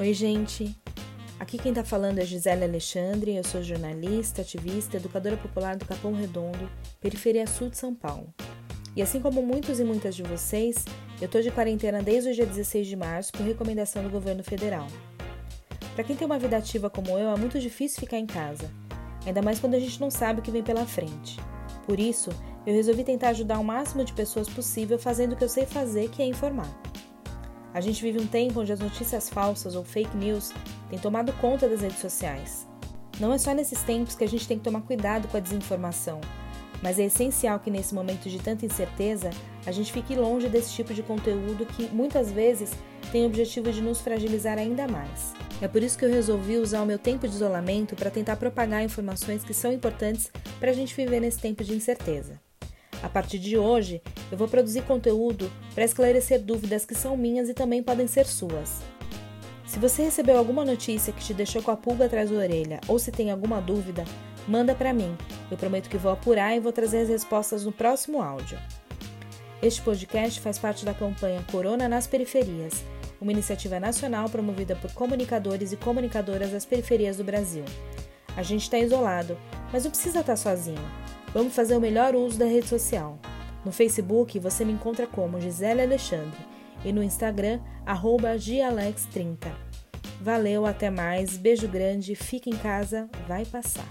Oi, gente. Aqui quem tá falando é Gisele Alexandre, eu sou jornalista, ativista, educadora popular do Capão Redondo, periferia sul de São Paulo. E assim como muitos e muitas de vocês, eu tô de quarentena desde o dia 16 de março por recomendação do governo federal. Para quem tem uma vida ativa como eu, é muito difícil ficar em casa, ainda mais quando a gente não sabe o que vem pela frente. Por isso, eu resolvi tentar ajudar o máximo de pessoas possível fazendo o que eu sei fazer, que é informar. A gente vive um tempo onde as notícias falsas ou fake news têm tomado conta das redes sociais. Não é só nesses tempos que a gente tem que tomar cuidado com a desinformação, mas é essencial que nesse momento de tanta incerteza a gente fique longe desse tipo de conteúdo que muitas vezes tem o objetivo de nos fragilizar ainda mais. É por isso que eu resolvi usar o meu tempo de isolamento para tentar propagar informações que são importantes para a gente viver nesse tempo de incerteza. A partir de hoje, eu vou produzir conteúdo para esclarecer dúvidas que são minhas e também podem ser suas. Se você recebeu alguma notícia que te deixou com a pulga atrás da orelha ou se tem alguma dúvida, manda para mim. Eu prometo que vou apurar e vou trazer as respostas no próximo áudio. Este podcast faz parte da campanha Corona nas Periferias, uma iniciativa nacional promovida por comunicadores e comunicadoras das periferias do Brasil. A gente está isolado, mas não precisa estar tá sozinho. Vamos fazer o melhor uso da rede social. No Facebook você me encontra como Gisele Alexandre e no Instagram, arroba Gialex30. Valeu, até mais, beijo grande, fica em casa, vai passar.